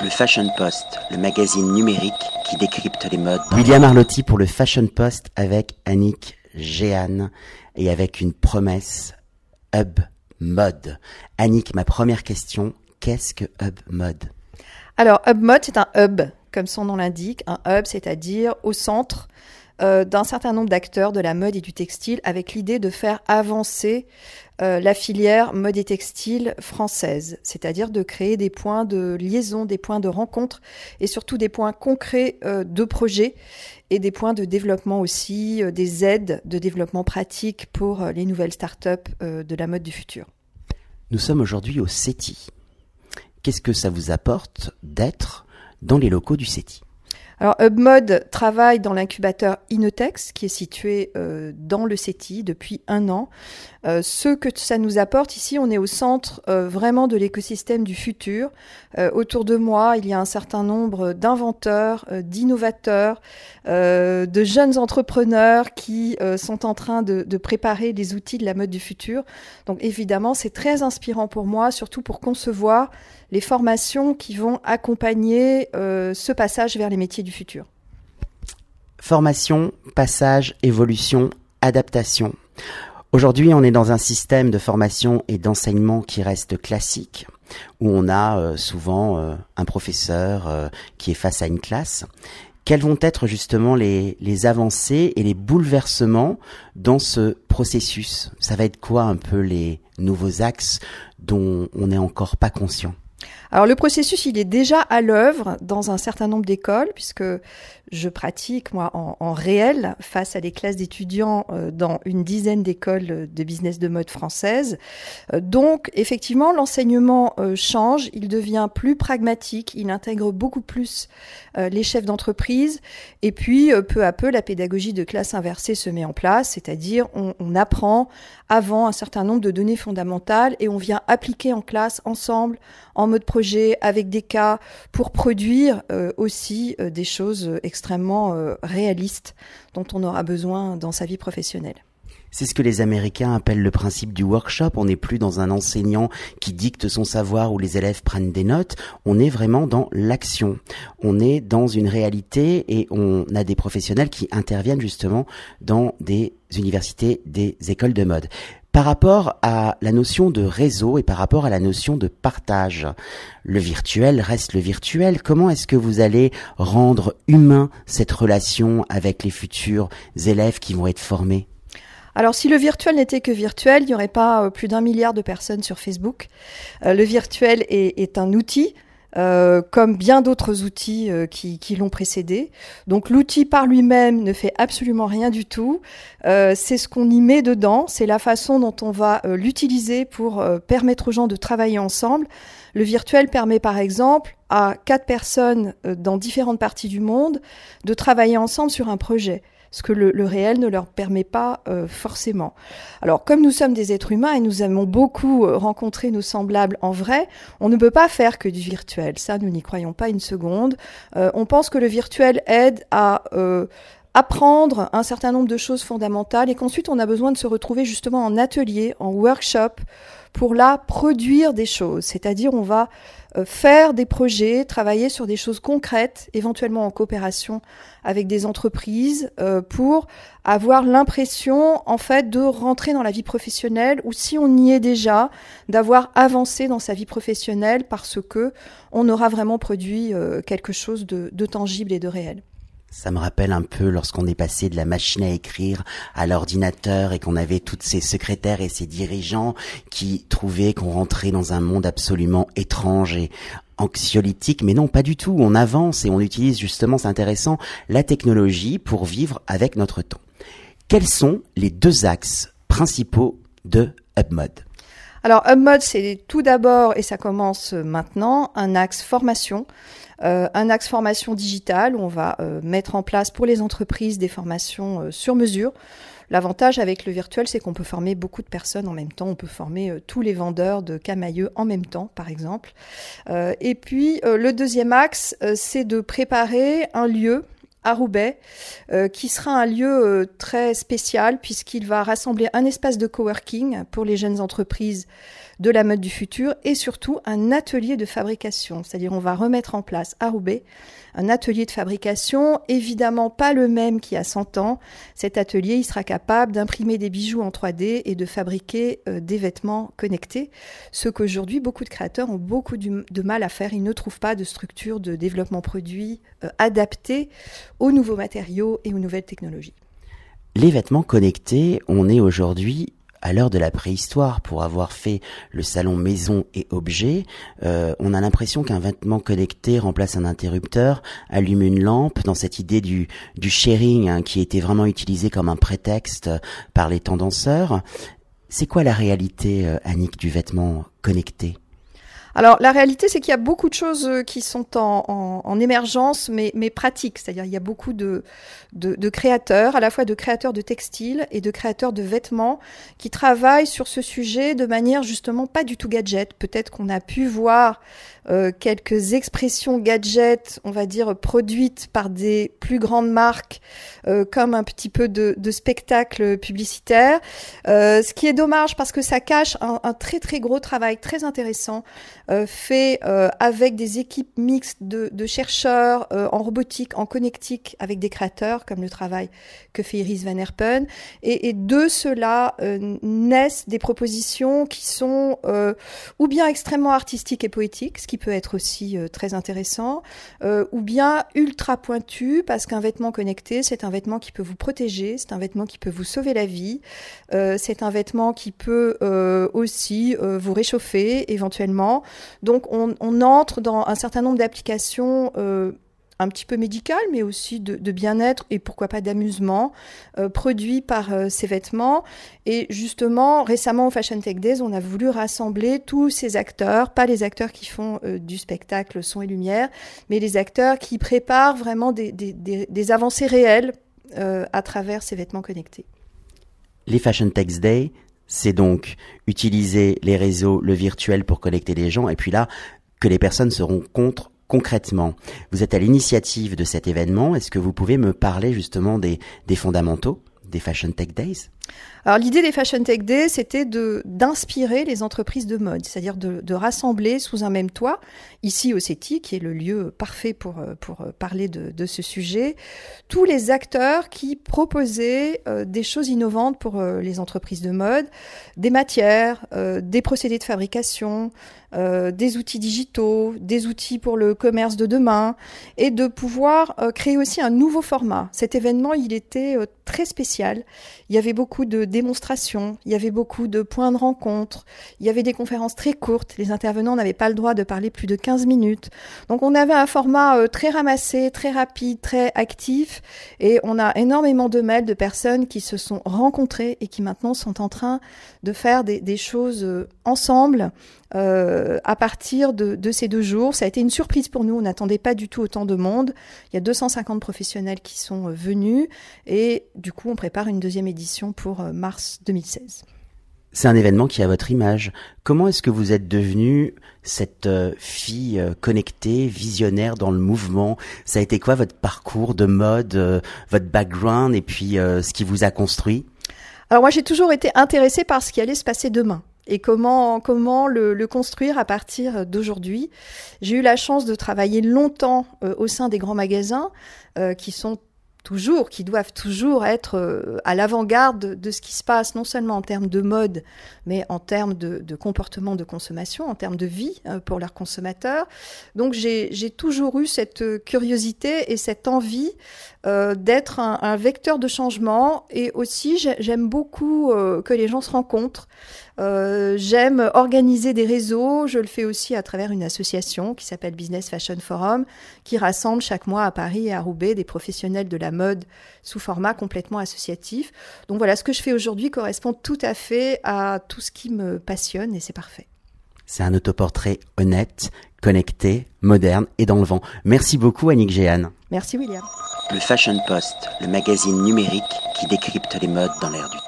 Le Fashion Post, le magazine numérique qui décrypte les modes. William Arlotti pour le Fashion Post avec Annick Jeanne et avec une promesse Hub Mode. Annick, ma première question, qu'est-ce que Hub Mode? Alors, Hub Mode, c'est un hub, comme son nom l'indique, un hub, c'est-à-dire au centre euh, d'un certain nombre d'acteurs de la mode et du textile avec l'idée de faire avancer euh, la filière mode et textile française, c'est-à-dire de créer des points de liaison, des points de rencontre et surtout des points concrets euh, de projet et des points de développement aussi, des aides de développement pratique pour les nouvelles startups de la mode du futur. Nous sommes aujourd'hui au CETI. Qu'est-ce que ça vous apporte d'être dans les locaux du CETI alors HubMod travaille dans l'incubateur Inotex qui est situé euh, dans le CETI depuis un an. Euh, ce que ça nous apporte ici, on est au centre euh, vraiment de l'écosystème du futur. autour de moi, il y a un certain nombre d'inventeurs, d'innovateurs, de jeunes entrepreneurs qui sont en train de, de, préparer les outils de la mode du futur. Donc évidemment, c'est très inspirant pour moi, surtout pour concevoir les formations qui vont accompagner ce passage vers les métiers du futur. Formation, passage, évolution, adaptation. Aujourd'hui, on est dans un système de formation et d'enseignement qui reste classique, où on a euh, souvent euh, un professeur euh, qui est face à une classe. Quelles vont être justement les, les avancées et les bouleversements dans ce processus? Ça va être quoi un peu les nouveaux axes dont on n'est encore pas conscient? Alors le processus, il est déjà à l'œuvre dans un certain nombre d'écoles, puisque je pratique moi en, réel face à des classes d'étudiants euh, dans une dizaine d'écoles de business de mode françaises. Euh, donc effectivement, l'enseignement euh, change, il devient plus pragmatique, il intègre beaucoup plus les chefs d'entreprise, et puis peu à peu, la pédagogie de classe inversée se met en place, c'est-à-dire on, apprend avant un certain nombre de données fondamentales et on vient appliquer en classe ensemble en mode avec des cas pour produire aussi des choses extrêmement euh, réaliste dont on aura besoin dans sa vie professionnelle. C'est ce que les Américains appellent le principe du workshop. On n'est plus dans un enseignant qui dicte son savoir où les élèves prennent des notes. On est vraiment dans l'action. On est dans une réalité et on a des professionnels qui interviennent justement dans des universités, des écoles de mode. Par rapport à la notion de réseau et par rapport à la notion de partage, le virtuel reste le virtuel. Comment est-ce que vous allez rendre humain cette relation avec les futurs élèves qui vont être formés? Alors si le virtuel n'était que virtuel, il n'y aurait pas euh, plus d'un milliard de personnes sur Facebook. Euh, le virtuel est un outil euh, comme bien d'autres outils euh, qui, qui l'ont précédé. Donc l'outil par lui-même ne fait absolument rien du tout. Euh, c'est ce qu'on y met dedans, c'est la façon dont on va l'utiliser pour permettre aux gens de travailler ensemble. Le virtuel permet par exemple à quatre personnes dans différentes parties du monde de travailler ensemble sur un projet ce que le, réel ne leur permet pas euh, forcément. Alors, comme nous sommes des êtres humains et nous aimons beaucoup euh, rencontrer nos semblables en vrai, on ne peut pas faire que du virtuel. Ça, nous n'y croyons pas une seconde. Euh, on pense que le virtuel aide à apprendre un certain nombre de choses fondamentales et qu'ensuite on a besoin de se retrouver justement en atelier, en workshop, pour là produire des choses. C'est-à-dire on va faire des projets, travailler sur des choses concrètes, éventuellement en coopération avec des entreprises, euh, pour avoir l'impression en fait de rentrer dans la vie professionnelle ou si on y est déjà, d'avoir avancé dans sa vie professionnelle parce que on aura vraiment produit euh, quelque chose de tangible et de réel. Ça me rappelle un peu lorsqu'on est passé de la machine à écrire à l'ordinateur et qu'on avait toutes ces secrétaires et ces dirigeants qui trouvaient qu'on rentrait dans un monde absolument étrange et anxiolytique, mais non, pas du tout. On avance et on utilise justement, c'est intéressant, la technologie pour vivre avec notre temps. Quels sont les deux axes principaux de HubMod alors HubMod, c'est tout d'abord, et ça commence maintenant, un axe formation. Euh, un axe formation digitale où on va euh, mettre en place pour les entreprises des formations euh, sur mesure. L'avantage avec le virtuel, c'est qu'on peut former beaucoup de personnes en même temps. On peut former tous les vendeurs de camailleux en même temps, par exemple. et puis, le deuxième axe, c'est de préparer un lieu à Roubaix, qui sera un lieu très spécial puisqu'il va rassembler un espace de coworking pour les jeunes entreprises de la mode du futur et surtout un atelier de fabrication. C'est-à-dire on va remettre en place à Roubaix un atelier de fabrication, évidemment pas le même qu'il y a 100 ans. Cet atelier, il sera capable d'imprimer des bijoux en 3D et de fabriquer euh, des vêtements connectés, ce qu'aujourd'hui beaucoup de créateurs ont beaucoup de mal à faire. Ils ne trouvent pas de structure de développement produit euh, adaptée aux nouveaux matériaux et aux nouvelles technologies. Les vêtements connectés, on est aujourd'hui à l'heure de la préhistoire, pour avoir fait le salon maison et objets, euh, on a l'impression qu'un vêtement connecté remplace un interrupteur, allume une lampe, dans cette idée du, sharing hein, qui était vraiment utilisé comme un prétexte par les tendanceurs. C'est quoi la réalité, euh, Annick, du vêtement connecté? Alors la réalité, c'est qu'il y a beaucoup de choses euh, qui sont en, en, émergence, mais, mais pratiques. C'est-à-dire il y a beaucoup de, de, de, créateurs, à la fois de créateurs de textiles et de créateurs de vêtements, qui travaillent sur ce sujet de manière justement pas du tout gadget. Peut-être qu'on a pu voir euh, quelques expressions gadgets, on va dire produites par des plus grandes marques, euh, comme un petit peu de, de spectacle publicitaire. Euh, ce qui est dommage parce que ça cache un, un très très gros travail très intéressant fait avec des équipes mixtes de, de chercheurs en robotique, en connectique, avec des créateurs, comme le travail que fait Iris Van Herpen. Et, et de cela naissent des propositions qui sont ou bien extrêmement artistiques et poétiques, ce qui peut être aussi euh, très intéressant, euh, ou bien ultra pointu, parce qu'un vêtement connecté, c'est un vêtement qui peut vous protéger, c'est un vêtement qui peut vous sauver la vie, euh, c'est un vêtement qui peut aussi vous réchauffer éventuellement. Donc on, on, entre dans un certain nombre d'applications un petit peu médical, mais aussi de, bien-être et pourquoi pas d'amusement, euh, produit par euh, ces vêtements. Et justement, récemment au Fashion Tech Days, on a voulu rassembler tous ces acteurs, pas les acteurs qui font euh, du spectacle son et lumière, mais les acteurs qui préparent vraiment des avancées réelles à travers ces vêtements connectés. Les Fashion Tech Days, c'est donc utiliser les réseaux, le virtuel pour connecter les gens, et puis là, que les personnes se rencontrent concrètement, vous êtes à l'initiative de cet événement. Est-ce que vous pouvez me parler justement des, fondamentaux des Fashion Tech Days? Alors l'idée des Fashion Tech Days, c'était de d'inspirer les entreprises de mode, c'est-à-dire de, de, rassembler sous un même toit, ici au CETI, qui est le lieu parfait pour pour parler de, de ce sujet, tous les acteurs qui proposaient euh, des choses innovantes pour euh, les entreprises de mode, des matières, euh, des procédés de fabrication, des outils digitaux, des outils pour le commerce de demain, et de pouvoir créer aussi un nouveau format. Cet événement, il était très spécial. Il y avait beaucoup de démonstrations, il y avait beaucoup de points de rencontre, il y avait des conférences très courtes, les intervenants n'avaient pas le droit de parler plus de 15 minutes. Donc on avait un format euh, très ramassé, très rapide, très actif et on a énormément de mails de personnes qui se sont rencontrées et qui maintenant sont en train de faire des, choses euh, ensemble euh, à partir de, de, ces deux jours. Ça a été une surprise pour nous, on n'attendait pas du tout autant de monde. Il y a 250 professionnels qui sont euh, venus et du coup on prépare une deuxième édition pour euh, mars 2016. C'est un événement qui a votre image. Comment est-ce que vous êtes devenue cette fille connectée, visionnaire dans le mouvement? Ça a été quoi votre parcours de mode, votre background et puis ce qui vous a construit? Alors moi j'ai toujours été intéressée par ce qui allait se passer demain et comment comment le, le construire à partir d'aujourd'hui. J'ai eu la chance de travailler longtemps euh, au sein des grands magasins euh, qui sont toujours, qui doivent toujours être euh, à l'avant-garde de ce qui se passe, non seulement en termes de mode, mais en termes de, comportement de consommation, en termes de vie pour leurs consommateurs. Donc j'ai toujours eu cette curiosité et cette envie euh, d'être un, vecteur de changement et aussi j'aime beaucoup euh, que les gens se rencontrent. Euh, j'aime organiser des réseaux. Je le fais aussi à travers une association qui s'appelle Business Fashion Forum, qui rassemble chaque mois à Paris et à Roubaix des professionnels de la mode sous format complètement associatif. Donc voilà, ce que je fais aujourd'hui correspond tout à fait à tout ce qui me passionne et c'est parfait. C'est un autoportrait honnête, connecté, moderne et dans le vent. Merci beaucoup Annick Géane. Merci William. Le Fashion Post, le magazine numérique qui décrypte les modes dans l'air du temps.